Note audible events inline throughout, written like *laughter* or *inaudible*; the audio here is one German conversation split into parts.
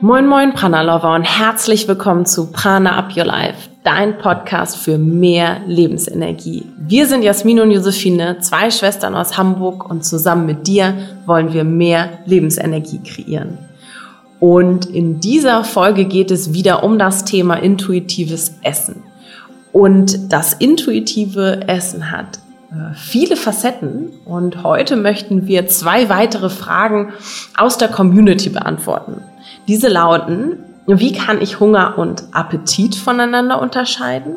Moin Moin Prana Lover und herzlich willkommen zu Prana Up Your Life, dein Podcast für mehr Lebensenergie. Wir sind Jasmin und Josephine, zwei Schwestern aus Hamburg und zusammen mit dir wollen wir mehr Lebensenergie kreieren. Und in dieser Folge geht es wieder um das Thema intuitives Essen. Und das intuitive Essen hat äh, viele Facetten und heute möchten wir zwei weitere Fragen aus der Community beantworten. Diese lauten, wie kann ich Hunger und Appetit voneinander unterscheiden?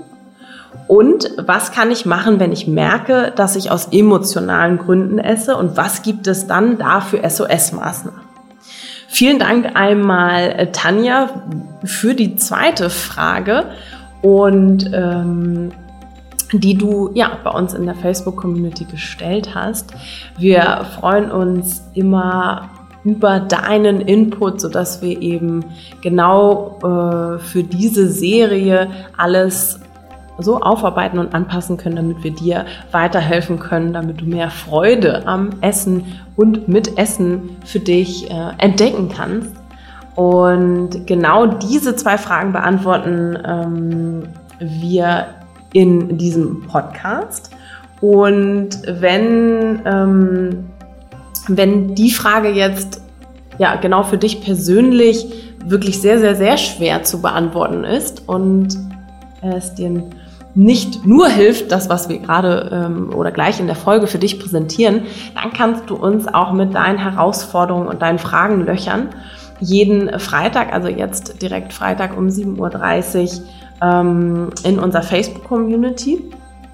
Und was kann ich machen, wenn ich merke, dass ich aus emotionalen Gründen esse? Und was gibt es dann da für SOS-Maßnahmen? Vielen Dank einmal, äh, Tanja, für die zweite Frage und ähm, die du ja bei uns in der Facebook-Community gestellt hast. Wir freuen uns immer über deinen Input, so dass wir eben genau äh, für diese Serie alles so aufarbeiten und anpassen können, damit wir dir weiterhelfen können, damit du mehr Freude am Essen und mit Essen für dich äh, entdecken kannst. Und genau diese zwei Fragen beantworten ähm, wir in diesem Podcast. Und wenn ähm, wenn die Frage jetzt ja genau für dich persönlich wirklich sehr, sehr, sehr schwer zu beantworten ist und es dir nicht nur hilft, das, was wir gerade ähm, oder gleich in der Folge für dich präsentieren, dann kannst du uns auch mit deinen Herausforderungen und deinen Fragen löchern. Jeden Freitag, also jetzt direkt Freitag um 7.30 Uhr ähm, in unserer Facebook-Community.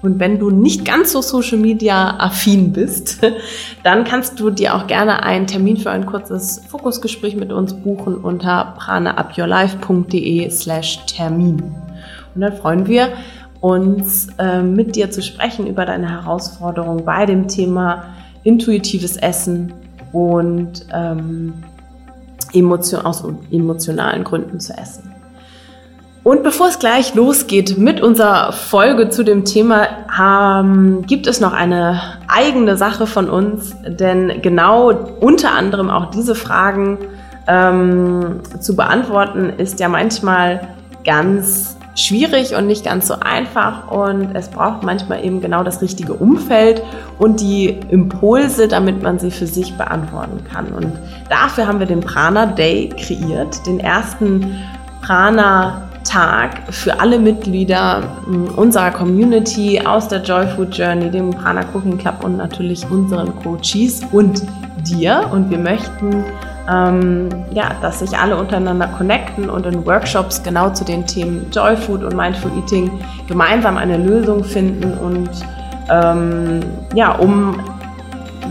Und wenn du nicht ganz so Social Media affin bist, *laughs* dann kannst du dir auch gerne einen Termin für ein kurzes Fokusgespräch mit uns buchen unter pranaupyourlife.de slash Termin. Und dann freuen wir uns, äh, mit dir zu sprechen über deine Herausforderungen bei dem Thema intuitives Essen und ähm, emotion aus emotionalen Gründen zu essen. Und bevor es gleich losgeht mit unserer Folge zu dem Thema, ähm, gibt es noch eine eigene Sache von uns, denn genau unter anderem auch diese Fragen ähm, zu beantworten, ist ja manchmal ganz schwierig und nicht ganz so einfach und es braucht manchmal eben genau das richtige Umfeld und die Impulse, damit man sie für sich beantworten kann. Und dafür haben wir den Prana Day kreiert, den ersten Prana Tag für alle Mitglieder unserer Community aus der Joy Food Journey, dem Prana Cooking Club und natürlich unseren Coaches und dir. Und wir möchten, ähm, ja, dass sich alle untereinander connecten und in Workshops genau zu den Themen Joy Food und Mindful Eating gemeinsam eine Lösung finden und ähm, ja, um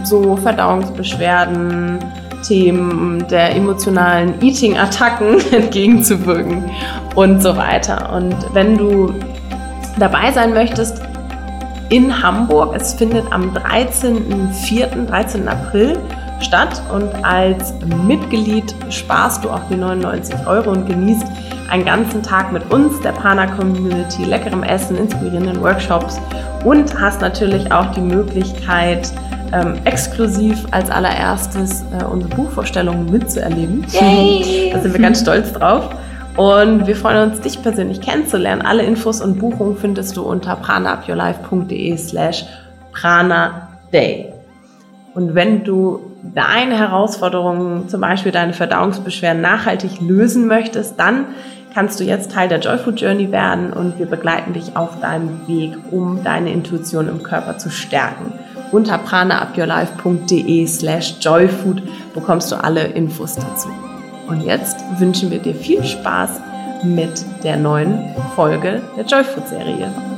so Verdauungsbeschwerden, Themen der emotionalen Eating-Attacken *laughs* entgegenzuwirken und so weiter. Und wenn du dabei sein möchtest in Hamburg, es findet am 13.04., 13. April statt und als Mitglied sparst du auch die 99 Euro und genießt einen ganzen Tag mit uns, der Pana Community, leckerem Essen, inspirierenden Workshops und hast natürlich auch die Möglichkeit, ähm, exklusiv als allererstes äh, unsere Buchvorstellungen mitzuerleben. Yay. *laughs* da sind wir ganz stolz drauf. Und wir freuen uns, dich persönlich kennenzulernen. Alle Infos und Buchungen findest du unter pranaupyourlife.de slash pranaday. Und wenn du deine Herausforderungen, zum Beispiel deine Verdauungsbeschwerden, nachhaltig lösen möchtest, dann kannst du jetzt Teil der Joyfood Journey werden und wir begleiten dich auf deinem Weg, um deine Intuition im Körper zu stärken. Unter pranaupyourlife.de slash joyfood bekommst du alle Infos dazu. Und jetzt wünschen wir dir viel Spaß mit der neuen Folge der Joyfood-Serie. Wir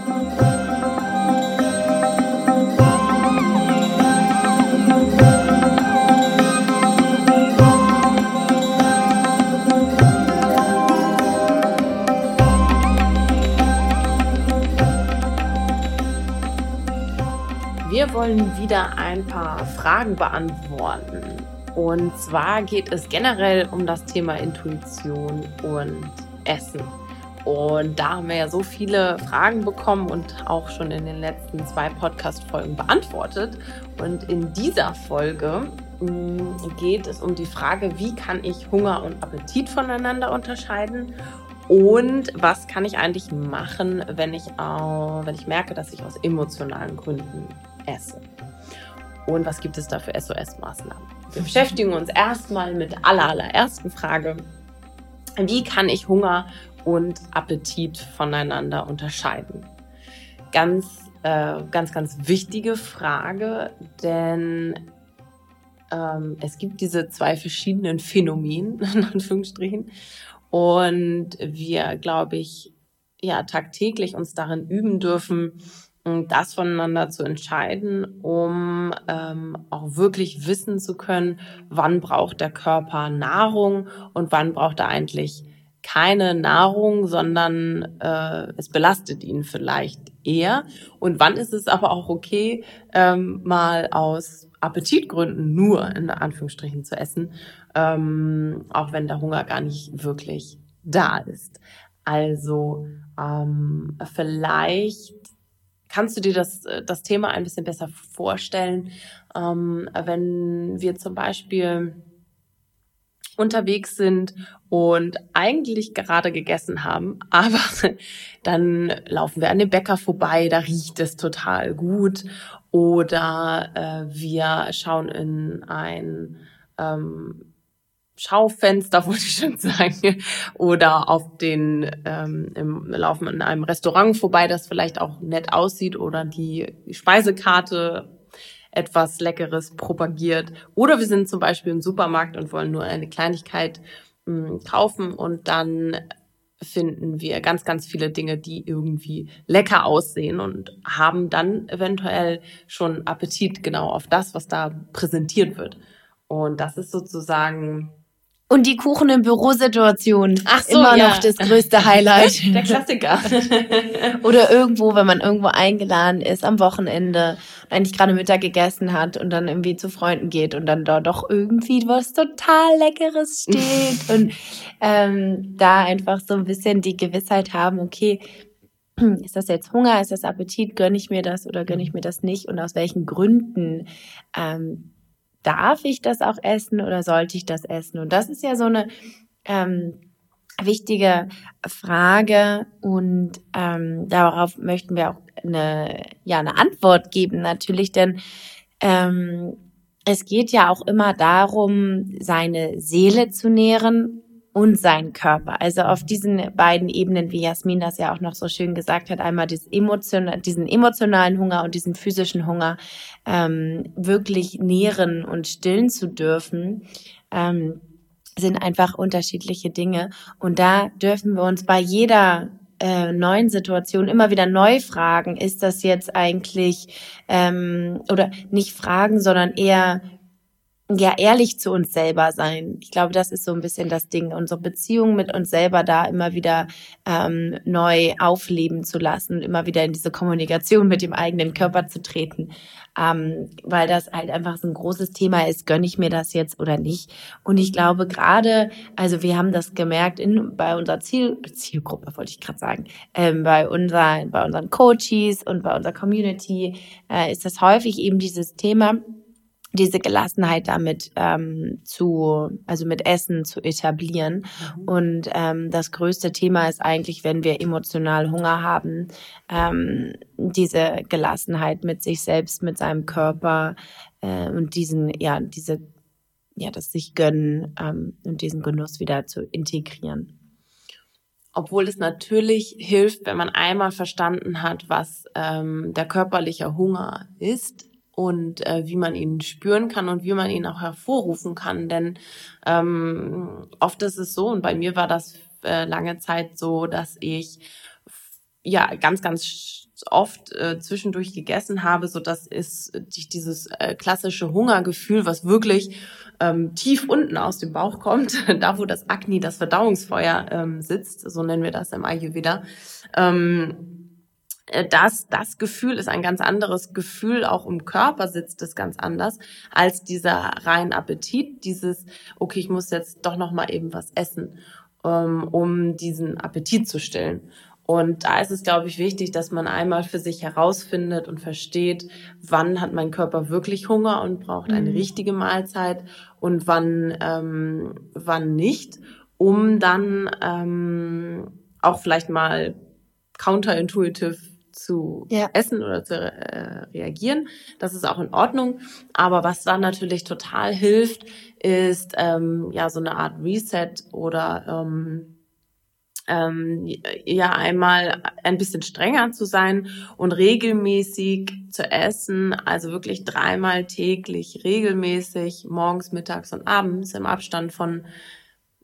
wollen wieder ein paar Fragen beantworten. Und zwar geht es generell um das Thema Intuition und Essen. Und da haben wir ja so viele Fragen bekommen und auch schon in den letzten zwei Podcast-Folgen beantwortet. Und in dieser Folge mm, geht es um die Frage, wie kann ich Hunger und Appetit voneinander unterscheiden und was kann ich eigentlich machen, wenn ich, äh, wenn ich merke, dass ich aus emotionalen Gründen esse. Und was gibt es da für SOS-Maßnahmen? Wir beschäftigen uns erstmal mit der allerersten Frage. Wie kann ich Hunger und Appetit voneinander unterscheiden? Ganz, äh, ganz, ganz wichtige Frage, denn ähm, es gibt diese zwei verschiedenen Phänomene, *laughs* in Anführungsstrichen, und wir, glaube ich, ja, tagtäglich uns darin üben dürfen, das voneinander zu entscheiden, um ähm, auch wirklich wissen zu können, wann braucht der Körper Nahrung und wann braucht er eigentlich keine Nahrung, sondern äh, es belastet ihn vielleicht eher. Und wann ist es aber auch okay, ähm, mal aus Appetitgründen nur in Anführungsstrichen zu essen, ähm, auch wenn der Hunger gar nicht wirklich da ist. Also ähm, vielleicht kannst du dir das, das Thema ein bisschen besser vorstellen, ähm, wenn wir zum Beispiel unterwegs sind und eigentlich gerade gegessen haben, *laughs* aber dann laufen wir an dem Bäcker vorbei, da riecht es total gut. Oder äh, wir schauen in ein ähm, Schaufenster, *laughs* wollte ich schon sagen, oder auf den ähm, im, laufen in einem Restaurant vorbei, das vielleicht auch nett aussieht oder die Speisekarte etwas Leckeres propagiert. Oder wir sind zum Beispiel im Supermarkt und wollen nur eine Kleinigkeit mh, hm, kaufen und dann finden wir ganz, ganz viele Dinge, die irgendwie lecker aussehen und haben dann eventuell schon Appetit genau auf das, was da präsentiert wird. Und das ist sozusagen und die Kuchen in Bürosituationen. Ach so, immer ja. noch das größte Highlight. *laughs* Der Klassiker. *laughs* *laughs* Oder irgendwo, wenn man irgendwo eingeladen ist am Wochenende und eigentlich gerade Mittag gegessen hat und dann irgendwie zu Freunden geht und dann da doch irgendwie was total Leckeres steht und ähm, da einfach so ein bisschen die Gewissheit haben, okay, *clears throat* ist das jetzt Hunger, ist das Appetit, gönne ich mir das oder gönne ich mir das nicht und aus welchen Gründen ähm, darf ich das auch essen oder sollte ich das essen? Und das ist ja so eine ähm, wichtige Frage und ähm, darauf möchten wir auch eine, ja, eine Antwort geben natürlich, denn ähm, es geht ja auch immer darum, seine Seele zu nähren und seinen Körper. Also auf diesen beiden Ebenen, wie Jasmin das ja auch noch so schön gesagt hat, einmal emotion diesen emotionalen Hunger und diesen physischen Hunger ähm, wirklich nähren und stillen zu dürfen. Ähm, sind einfach unterschiedliche Dinge. Und da dürfen wir uns bei jeder äh, neuen Situation immer wieder neu fragen, ist das jetzt eigentlich, ähm, oder nicht fragen, sondern eher ja ehrlich zu uns selber sein. Ich glaube, das ist so ein bisschen das Ding, unsere Beziehung mit uns selber da immer wieder ähm, neu aufleben zu lassen, immer wieder in diese Kommunikation mit dem eigenen Körper zu treten, ähm, weil das halt einfach so ein großes Thema ist, gönne ich mir das jetzt oder nicht. Und ich glaube gerade, also wir haben das gemerkt in bei unserer Ziel, Zielgruppe, wollte ich gerade sagen, ähm, bei, unser, bei unseren Coaches und bei unserer Community äh, ist das häufig eben dieses Thema, diese Gelassenheit damit ähm, zu, also mit Essen zu etablieren. Mhm. Und ähm, das größte Thema ist eigentlich, wenn wir emotional Hunger haben, ähm, diese Gelassenheit mit sich selbst, mit seinem Körper äh, und diesen, ja, diese, ja, das sich gönnen ähm, und diesen Genuss wieder zu integrieren. Obwohl es natürlich hilft, wenn man einmal verstanden hat, was ähm, der körperliche Hunger ist, und äh, wie man ihn spüren kann und wie man ihn auch hervorrufen kann. Denn ähm, oft ist es so, und bei mir war das äh, lange Zeit so, dass ich ja ganz, ganz oft äh, zwischendurch gegessen habe, so dass es dieses äh, klassische Hungergefühl, was wirklich ähm, tief unten aus dem Bauch kommt, *laughs* da wo das Akne, das Verdauungsfeuer ähm, sitzt, so nennen wir das im Ayurveda, ähm, äh, das, das Gefühl ist ein ganz anderes Gefühl, auch im Körper sitzt es ganz anders, als dieser rein Appetit, dieses, okay, ich muss jetzt doch noch mal eben was essen. ähm, um diesen Appetit zu stillen. Und da ist es, glaube ich, wichtig, dass man einmal für sich herausfindet und versteht, wann hat mein Körper wirklich Hunger und braucht eine mhm. richtige Mahlzeit und wann, ähm, wann nicht, um dann ähm, auch vielleicht mal counterintuitive zu ja. essen oder zu äh, reagieren. Das ist auch in Ordnung. Aber was dann natürlich total hilft, ist ähm, ja so eine Art Reset oder ähm, ähm, ja einmal ein bisschen strenger zu sein und regelmäßig zu essen, also wirklich dreimal täglich regelmäßig, morgens, mittags und abends im Abstand von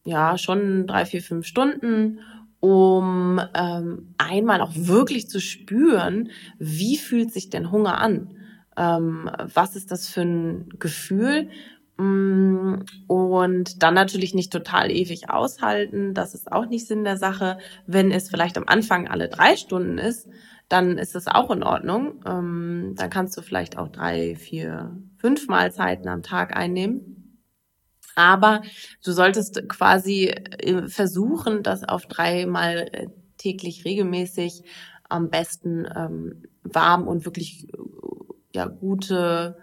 ja schon drei, vier, fünf Stunden, um ähm, einmal auch wirklich zu spüren, wie fühlt sich denn Hunger an? Ähm, was ist das für ein Gefühl? Mm, und dann natürlich nicht total ewig aushalten. Das ist auch nicht Sinn der Sache. Wenn es vielleicht am Anfang alle drei Stunden ist, dann ist das auch in Ordnung. Ähm, dann kannst du vielleicht auch drei, vier, fünf Mahlzeiten am Tag einnehmen. Aber du solltest quasi äh, versuchen, das auf dreimal äh, täglich regelmäßig am besten ähm, warm und wirklich äh, ja gute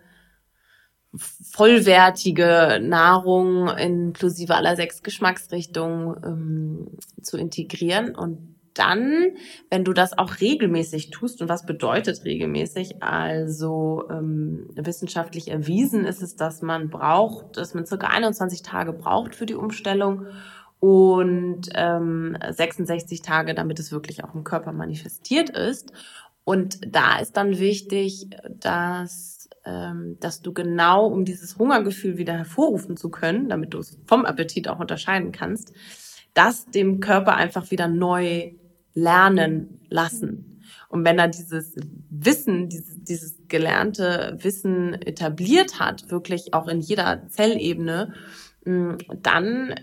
vollwertige Nahrung inklusive aller sechs Geschmacksrichtungen ähm, zu integrieren. Und dann, wenn du das auch regelmäßig tust, und was bedeutet regelmäßig? Also ähm, wissenschaftlich erwiesen ist es, dass man braucht, dass man circa 21 Tage braucht für die Umstellung und ähm, 66 Tage, damit es wirklich auch im Körper manifestiert ist. Und da ist dann wichtig, dass ähm, dass du genau, um dieses Hungergefühl wieder hervorrufen zu können, damit du es vom Appetit auch unterscheiden kannst, das dem Körper einfach wieder neu lernen lassen. Und wenn er dieses Wissen, dieses, dieses gelernte Wissen etabliert hat, wirklich auch in jeder Zellebene, mm, dann,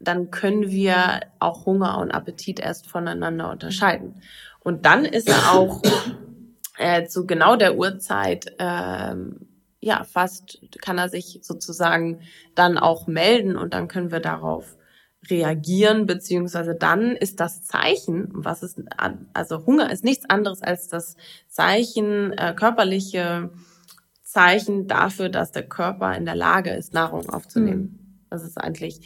dann können wir auch Hunger und Appetit erst voneinander unterscheiden. Und dann ist auch äh, zu genau der Uhrzeit, ähm, ja, fast kann er sich sozusagen dann auch melden und dann können wir darauf reagieren, beziehungsweise dann ist das Zeichen, was ist, also Hunger ist nichts anderes als das Zeichen, äh, körperliche Zeichen dafür, dass der Körper in der Lage ist, Nahrung aufzunehmen. Mhm. Das ist eigentlich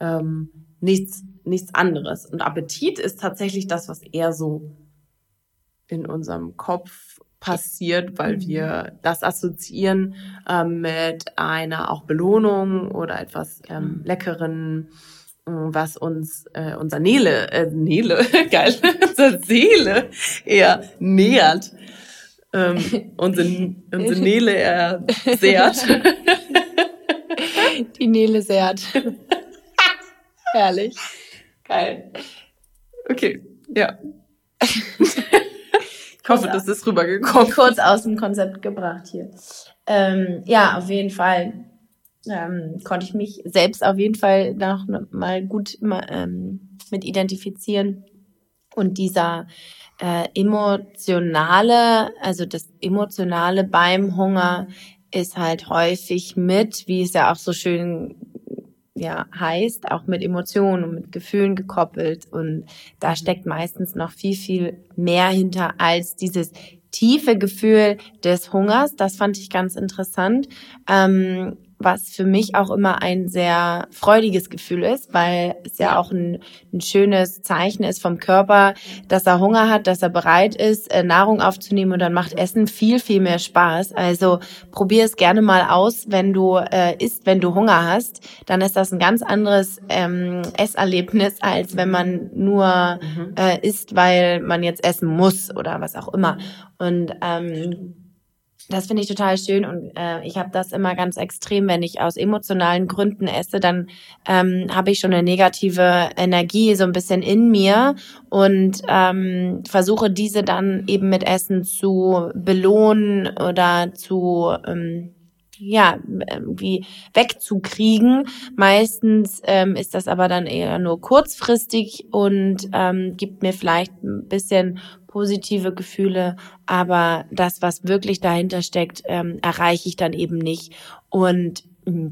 ähm, nichts, nichts anderes. Und Appetit ist tatsächlich das, was eher so in unserem Kopf passiert, weil mhm. wir das assoziieren ähm, mit einer auch Belohnung oder etwas ähm, mhm. Leckeren, was uns äh, unser Nele, äh, Nele, *laughs* geil, unsere Seele eher nähert. Ähm, unsere, unsere Nele eher sehrt. *laughs* Die Nele sehrt. *laughs* Herrlich. Geil. Okay, ja. Ich hoffe, das ist rübergekommen. Kurz aus dem Konzept gebracht hier. Ähm, ja, auf jeden Fall ähm, konnte ich mich selbst auf jeden Fall noch mal gut ähm, mit identifizieren. Und dieser äh, emotionale, also das emotionale beim Hunger ist halt häufig mit, wie es ja auch so schön ja heißt, auch mit Emotionen und mit Gefühlen gekoppelt. Und da steckt meistens noch viel, viel mehr hinter als dieses tiefe Gefühl des Hungers. Das fand ich ganz interessant. Ähm, was für mich auch immer ein sehr freudiges Gefühl ist, weil es ja auch ein, ein, schönes Zeichen ist vom Körper, dass er Hunger hat, dass er bereit ist, äh, Nahrung aufzunehmen und dann macht Essen viel, viel mehr Spaß. Also probier es gerne mal aus, wenn du äh, isst, wenn du Hunger hast, dann ist das ein ganz anderes ähm, Esserlebnis, als wenn man nur mhm. äh, isst, weil man jetzt essen muss oder was auch immer. Und ähm, das finde ich total schön und äh, ich habe das immer ganz extrem, wenn ich aus emotionalen Gründen esse, dann ähm, habe ich schon eine negative Energie so ein bisschen in mir und ähm, versuche diese dann eben mit Essen zu belohnen oder zu ähm, ja, irgendwie wegzukriegen. Meistens ähm, ist das aber dann eher nur kurzfristig und ähm, gibt mir vielleicht ein bisschen positive Gefühle, aber das, was wirklich dahinter steckt, ähm, erreiche ich dann eben nicht. Und mm,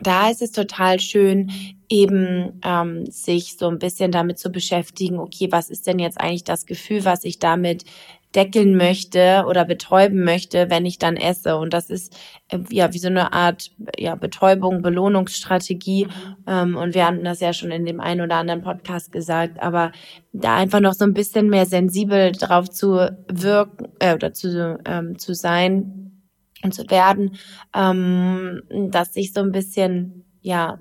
da ist es total schön, eben ähm, sich so ein bisschen damit zu beschäftigen, okay, was ist denn jetzt eigentlich das Gefühl, was ich damit deckeln möchte oder betäuben möchte, wenn ich dann esse. Und das ist äh, ja wie so eine Art ja, Betäubung, Belohnungsstrategie. Ähm, und wir hatten das ja schon in dem einen oder anderen Podcast gesagt, aber da einfach noch so ein bisschen mehr sensibel drauf zu wirken äh, oder zu, ähm, zu sein und zu werden, ähm, dass sich so ein bisschen ja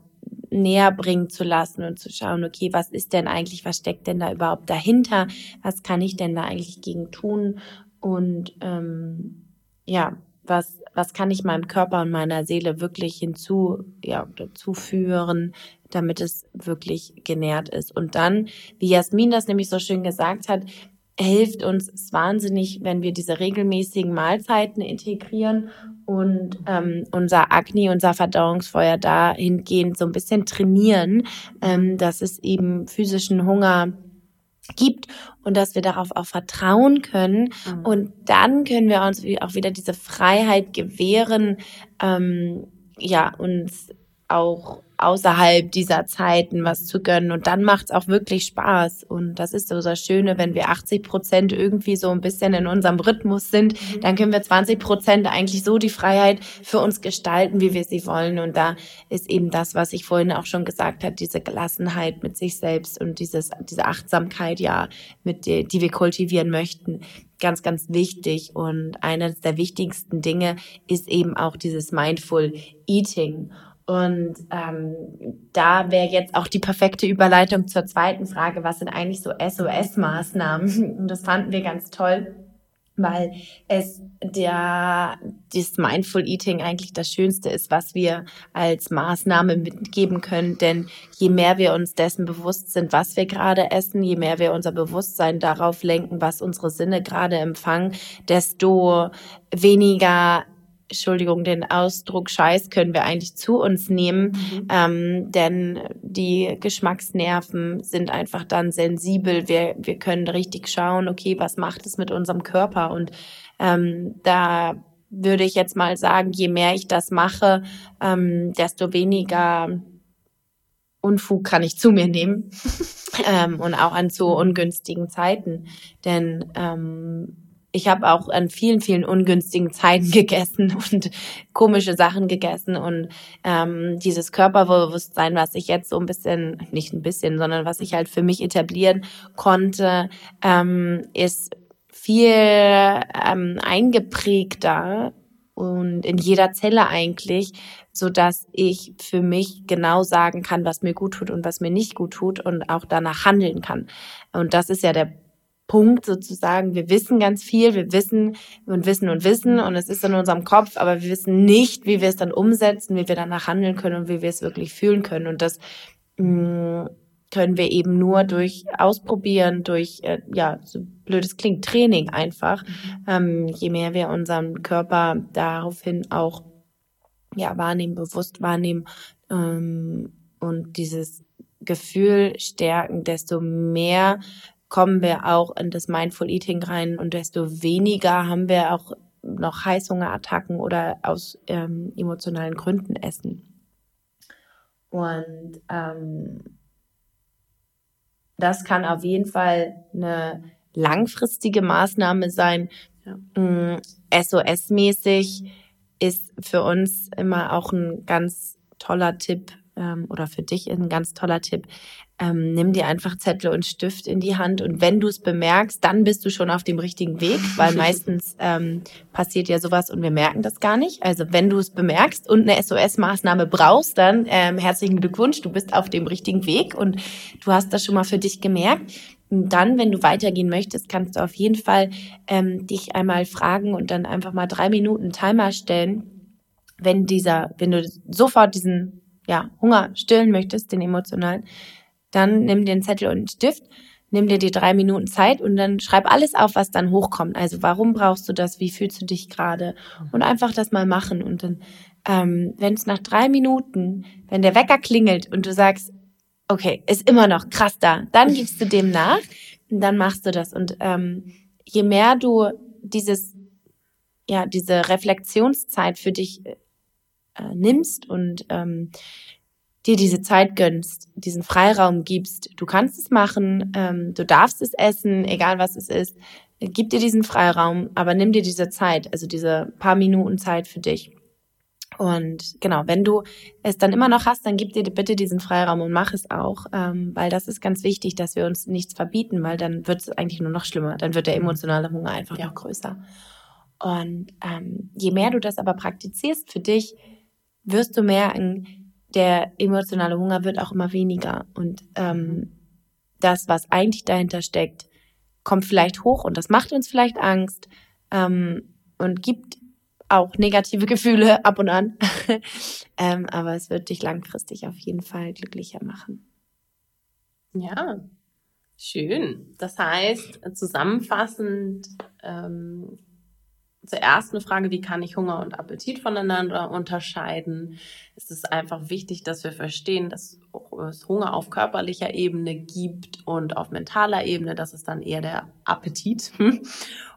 näher bringen zu lassen und zu schauen, okay, was ist denn eigentlich, was steckt denn da überhaupt dahinter, was kann ich denn da eigentlich gegen tun und ähm, ja, was, was kann ich meinem Körper und meiner Seele wirklich hinzu, ja, dazu führen, damit es wirklich genährt ist. Und dann, wie Jasmin das nämlich so schön gesagt hat, hilft uns es wahnsinnig, wenn wir diese regelmäßigen Mahlzeiten integrieren und ähm, unser Agni, unser Verdauungsfeuer dahingehend so ein bisschen trainieren, ähm, dass es eben physischen Hunger gibt und dass wir darauf auch vertrauen können. Mhm. Und dann können wir uns auch wieder diese Freiheit gewähren, ähm, ja, uns auch außerhalb dieser Zeiten was zu gönnen. Und dann macht's auch wirklich Spaß. Und das ist so das Schöne, wenn wir 80 Prozent irgendwie so ein bisschen in unserem Rhythmus sind, mhm. dann können wir 20 Prozent eigentlich so die Freiheit für uns gestalten, wie wir sie wollen. Und da ist eben das, was ich vorhin auch schon gesagt habe, diese Gelassenheit mit sich selbst und dieses, diese Achtsamkeit, ja, mit der, die wir kultivieren möchten, ganz, ganz wichtig. Und eines der wichtigsten Dinge ist eben auch dieses Mindful Eating. Und ähm, da wäre jetzt auch die perfekte Überleitung zur zweiten Frage, was sind eigentlich so SOS-Maßnahmen? Und das fanden wir ganz toll, weil es der das Mindful Eating eigentlich das Schönste ist, was wir als Maßnahme mitgeben können. Denn je mehr wir uns dessen bewusst sind, was wir gerade essen, je mehr wir unser Bewusstsein darauf lenken, was unsere Sinne gerade empfangen, desto weniger Entschuldigung, den Ausdruck Scheiß können wir eigentlich zu uns nehmen, mhm. ähm, denn die Geschmacksnerven sind einfach dann sensibel. Wir, wir können richtig schauen, okay, was macht es mit unserem Körper? Und ähm, da würde ich jetzt mal sagen, je mehr ich das mache, ähm, desto weniger Unfug kann ich zu mir nehmen *laughs* ähm, und auch an zu ungünstigen Zeiten. Denn ähm, ich habe auch an vielen, vielen ungünstigen *laughs* Zeiten gegessen und komische Sachen gegessen und ähm, dieses Körperbewusstsein, was ich jetzt so ein bisschen, nicht ein bisschen, sondern was ich halt für mich etablieren konnte, ähm, ist viel ähm, eingeprägter und in jeder Zelle eigentlich, so dass ich für mich genau sagen kann, was mir gut tut und was mir nicht gut tut und auch danach handeln kann. Und das ist ja der Punkt sozusagen. Wir wissen ganz viel, wir wissen und wissen und wissen und es ist in unserem Kopf, aber wir wissen nicht, wie wir es dann umsetzen, wie wir danach handeln können und wie wir es wirklich fühlen können. Und das mh, mm, können wir eben nur durch Ausprobieren, durch, äh, ja, so blöd es klingt, Training einfach. Mhm. Ähm, je mehr wir unseren Körper daraufhin auch ja, wahrnehmen, bewusst wahrnehmen ähm, und dieses Gefühl stärken, desto mehr kommen wir auch in das Mindful Eating rein und desto weniger haben wir auch noch Heißhungerattacken oder aus ähm, emotionalen Gründen essen. Und ähm, das kann auf jeden Fall eine langfristige Maßnahme sein. Ja. Mm, SOS-mäßig ist für uns immer auch ein ganz toller Tipp ähm, oder für dich ein ganz toller Tipp, ähm, nimm dir einfach Zettel und Stift in die Hand und wenn du es bemerkst, dann bist du schon auf dem richtigen Weg, weil *laughs* meistens ähm, passiert ja sowas und wir merken das gar nicht. Also wenn du es bemerkst und eine SOS-Maßnahme brauchst, dann ähm, herzlichen Glückwunsch, du bist auf dem richtigen Weg und du hast das schon mal für dich gemerkt. Und dann, wenn du weitergehen möchtest, kannst du auf jeden Fall ähm, dich einmal fragen und dann einfach mal drei Minuten Timer stellen, wenn dieser, wenn du sofort diesen ja, Hunger stillen möchtest, den emotionalen, dann nimm dir einen Zettel und einen Stift, nimm dir die drei Minuten Zeit und dann schreib alles auf, was dann hochkommt. Also warum brauchst du das? Wie fühlst du dich gerade? Und einfach das mal machen. Und dann, ähm, wenn es nach drei Minuten, wenn der Wecker klingelt und du sagst, okay, ist immer noch krass da, dann gibst du dem nach und dann machst du das. Und ähm, je mehr du dieses, ja, diese Reflexionszeit für dich äh, nimmst und ähm, dir diese Zeit gönnst, diesen Freiraum gibst. Du kannst es machen, ähm, du darfst es essen, egal was es ist. Gib dir diesen Freiraum, aber nimm dir diese Zeit, also diese paar Minuten Zeit für dich. Und genau, wenn du es dann immer noch hast, dann gib dir bitte diesen Freiraum und mach es auch, ähm, weil das ist ganz wichtig, dass wir uns nichts verbieten, weil dann wird es eigentlich nur noch schlimmer. Dann wird der emotionale Hunger einfach noch größer. Und ähm, je mehr du das aber praktizierst für dich, wirst du merken, der emotionale Hunger wird auch immer weniger. Und ähm, das, was eigentlich dahinter steckt, kommt vielleicht hoch und das macht uns vielleicht Angst ähm, und gibt auch negative Gefühle *laughs* ab und an. *laughs* ähm, aber es wird dich langfristig auf jeden Fall glücklicher machen. Ja, schön. Das heißt, zusammenfassend ähm, zur ersten Frage, wie kann ich Hunger und Appetit voneinander unterscheiden? Es ist einfach wichtig, dass wir verstehen, dass es Hunger auf körperlicher Ebene gibt und auf mentaler Ebene, das ist dann eher der Appetit. *laughs*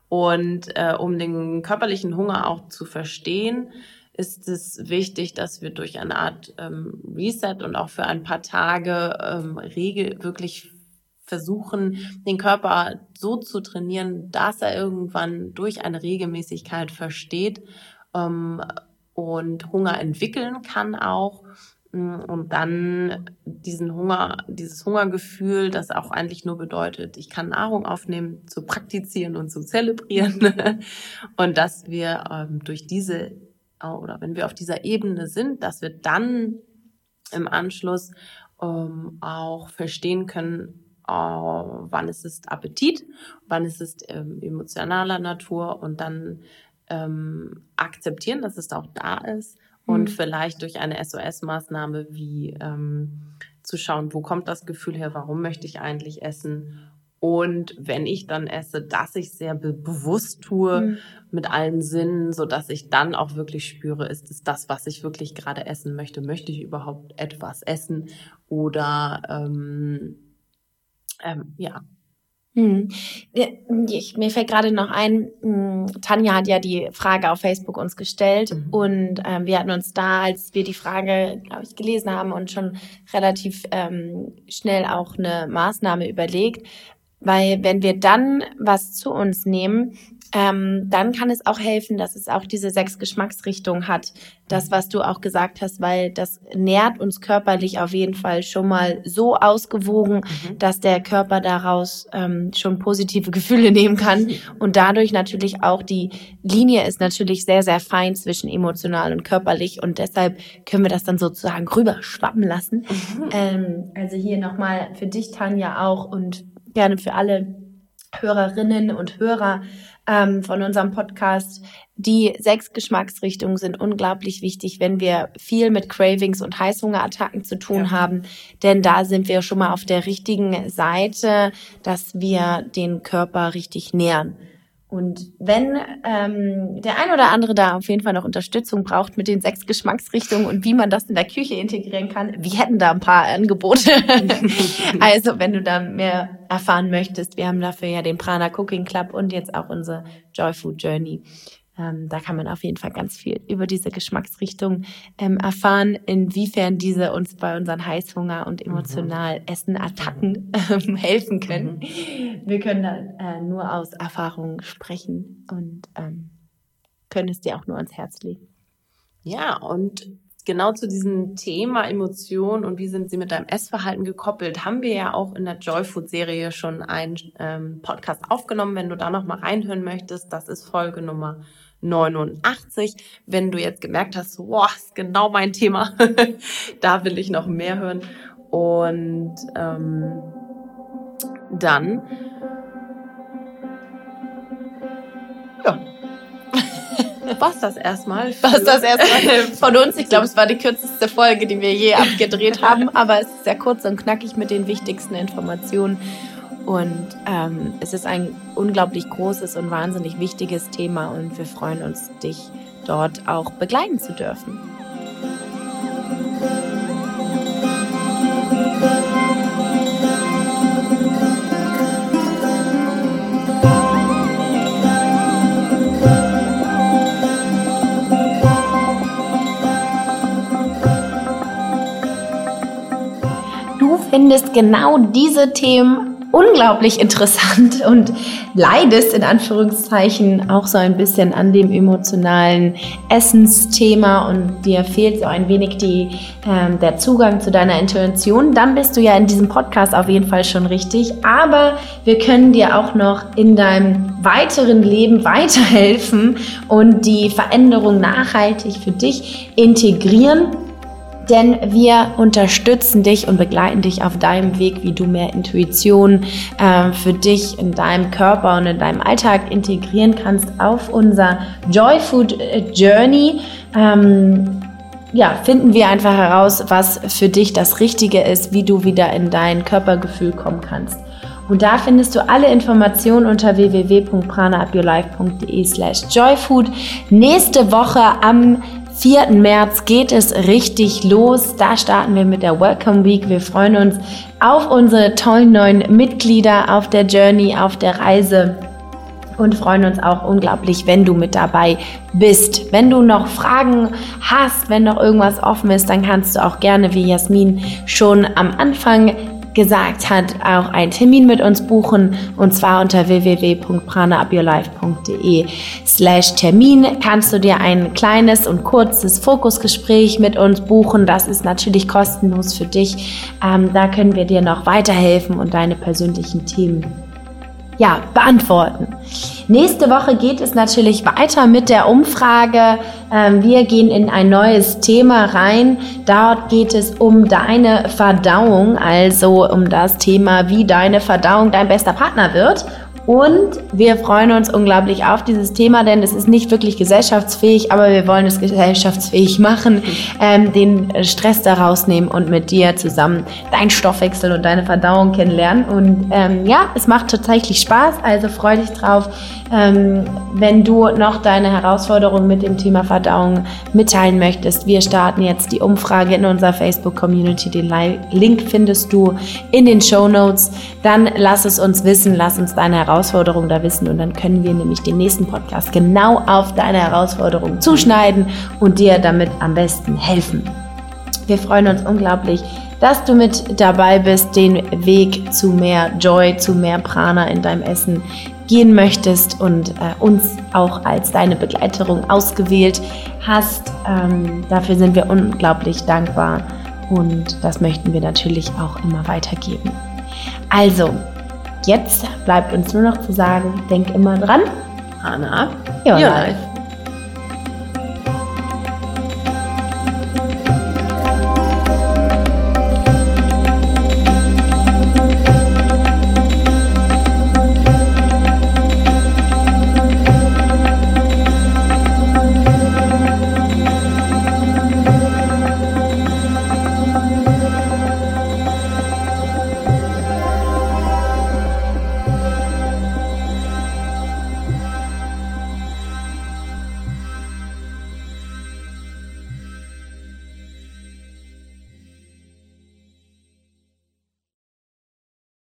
Und äh, um den körperlichen Hunger auch zu verstehen, ist es wichtig, dass wir durch eine Art ähm, Reset und auch für ein paar Tage ähm, Regel wirklich versuchen, den Körper so zu trainieren, dass er irgendwann durch eine Regelmäßigkeit versteht ähm, und Hunger entwickeln kann auch und dann diesen Hunger, dieses Hungergefühl, das auch eigentlich nur bedeutet, ich kann Nahrung aufnehmen, zu praktizieren und zu zelebrieren. *laughs* und dass wir ähm, durch diese, oder wenn wir auf dieser Ebene sind, dass wir dann im Anschluss ähm, auch verstehen können, äh, wann ist es Appetit, wann ist es ähm, emotionaler Natur und dann ähm, akzeptieren, dass es auch da ist und mhm. vielleicht durch eine SOS-Maßnahme wie ähm, zu schauen, wo kommt das Gefühl her, warum möchte ich eigentlich essen und wenn ich dann esse, dass ich sehr be bewusst tue mhm. mit allen Sinnen, so dass ich dann auch wirklich spüre, ist es das, was ich wirklich gerade essen möchte? Möchte ich überhaupt etwas essen? Oder ähm, ähm, ja, hm. Ich, mir fällt gerade noch ein, hm, Tanja hat ja die Frage auf Facebook uns gestellt mhm. und ähm, wir hatten uns da, als wir die Frage, glaube ich, gelesen haben und schon relativ ähm, schnell auch eine Maßnahme überlegt, weil wenn wir dann was zu uns nehmen, ähm, dann kann es auch helfen, dass es auch diese sechs Geschmacksrichtungen hat. Das, was du auch gesagt hast, weil das nährt uns körperlich auf jeden Fall schon mal so ausgewogen, mhm. dass der Körper daraus ähm, schon positive Gefühle nehmen kann und dadurch natürlich auch die Linie ist natürlich sehr, sehr fein zwischen emotional und körperlich und deshalb können wir das dann sozusagen rüber schwappen lassen. Mhm. Ähm, also hier nochmal für dich, Tanja, auch und gerne für alle Hörerinnen und Hörer ähm, von unserem Podcast. Die sechs Geschmacksrichtungen sind unglaublich wichtig, wenn wir viel mit Cravings und Heißhungerattacken zu tun ja. haben, denn da sind wir schon mal auf der richtigen Seite, dass wir den Körper richtig nähern. Und wenn ähm, der ein oder andere da auf jeden Fall noch Unterstützung braucht mit den sechs Geschmacksrichtungen und wie man das in der Küche integrieren kann, wir hätten da ein paar Angebote. *laughs* also wenn du da mehr erfahren möchtest, wir haben dafür ja den Prana Cooking Club und jetzt auch unsere Joy Food Journey. Ähm, da kann man auf jeden Fall ganz viel über diese Geschmacksrichtung ähm, erfahren, inwiefern diese uns bei unseren Heißhunger und emotional mhm. Essenattacken ähm, helfen können. Mhm. Wir können da äh, nur aus Erfahrung sprechen und ähm, können es dir auch nur ans Herz legen. Ja, und genau zu diesem Thema Emotionen und wie sind sie mit deinem Essverhalten gekoppelt, haben wir ja auch in der Joyfood-Serie schon einen ähm, Podcast aufgenommen. Wenn du da noch mal reinhören möchtest, das ist Folge Nummer 89. Wenn du jetzt gemerkt hast, wow, ist genau mein Thema, *laughs* da will ich noch mehr hören. Und ähm, dann ja, *laughs* war's das erstmal. War's das erstmal *laughs* von uns. Ich glaube, es war die kürzeste Folge, die wir je abgedreht haben, aber es ist sehr kurz und knackig mit den wichtigsten Informationen. Und ähm, es ist ein unglaublich großes und wahnsinnig wichtiges Thema und wir freuen uns, dich dort auch begleiten zu dürfen. Du findest genau diese Themen unglaublich interessant *laughs* und leidest in Anführungszeichen auch so ein bisschen an dem emotionalen Essensthema und dir fehlt so ein wenig die, äh, der Zugang zu deiner Intuition, dann bist du ja in diesem Podcast auf jeden Fall schon richtig. Aber wir können dir auch noch in deinem weiteren Leben weiterhelfen und die Veränderung nachhaltig für dich integrieren denn wir unterstützen dich und begleiten dich auf deinem Weg, wie du mehr Intuition äh, für dich in deinem Körper und in deinem Alltag integrieren kannst auf unser Joy Food äh, Journey. Ähm, ja, finden wir einfach heraus, was für dich das Richtige ist, wie du wieder in dein Körpergefühl kommen kannst. Und da findest du alle Informationen unter www.pranaupyourlife.de slash joyfood. Nächste Woche am 4. März geht es richtig los. Da starten wir mit der Welcome Week. Wir freuen uns auf unsere tollen neuen Mitglieder auf der Journey, auf der Reise und freuen uns auch unglaublich, wenn du mit dabei bist. Wenn du noch Fragen hast, wenn noch irgendwas offen ist, dann kannst du auch gerne wie Jasmin schon am Anfang gesagt hat, auch einen Termin mit uns buchen und zwar unter www.pranaupyourlife.de slash Termin kannst du dir ein kleines und kurzes Fokusgespräch mit uns buchen. Das ist natürlich kostenlos für dich. Ähm, da können wir dir noch weiterhelfen und deine persönlichen Themen ja, beantworten. Nächste Woche geht es natürlich weiter mit der Umfrage. Ähm, wir gehen in ein neues Thema rein. Dort geht es um deine Verdauung, also um das Thema, wie deine Verdauung dein bester Partner wird. Und wir freuen uns unglaublich auf dieses Thema, denn es ist nicht wirklich gesellschaftsfähig, aber wir wollen es gesellschaftsfähig machen, ähm, den Stress da rausnehmen und mit dir zusammen deinen Stoffwechsel und deine Verdauung kennenlernen. Und ähm, ja, es macht tatsächlich Spaß, also freu dich drauf, ähm, wenn du noch deine Herausforderungen mit dem Thema Verdauung mitteilen möchtest. Wir starten jetzt die Umfrage in unserer Facebook-Community. Den Link findest du in den Show Notes. Dann lass es uns wissen, lass uns deine Herausforderungen Herausforderung da wissen und dann können wir nämlich den nächsten Podcast genau auf deine Herausforderung zuschneiden und dir damit am besten helfen. Wir freuen uns unglaublich, dass du mit dabei bist, den Weg zu mehr Joy, zu mehr Prana in deinem Essen gehen möchtest und äh, uns auch als deine Begleiterung ausgewählt hast. Ähm, dafür sind wir unglaublich dankbar und das möchten wir natürlich auch immer weitergeben. Also, Jetzt bleibt uns nur noch zu sagen, denk immer dran. Hanna, your, your life. life.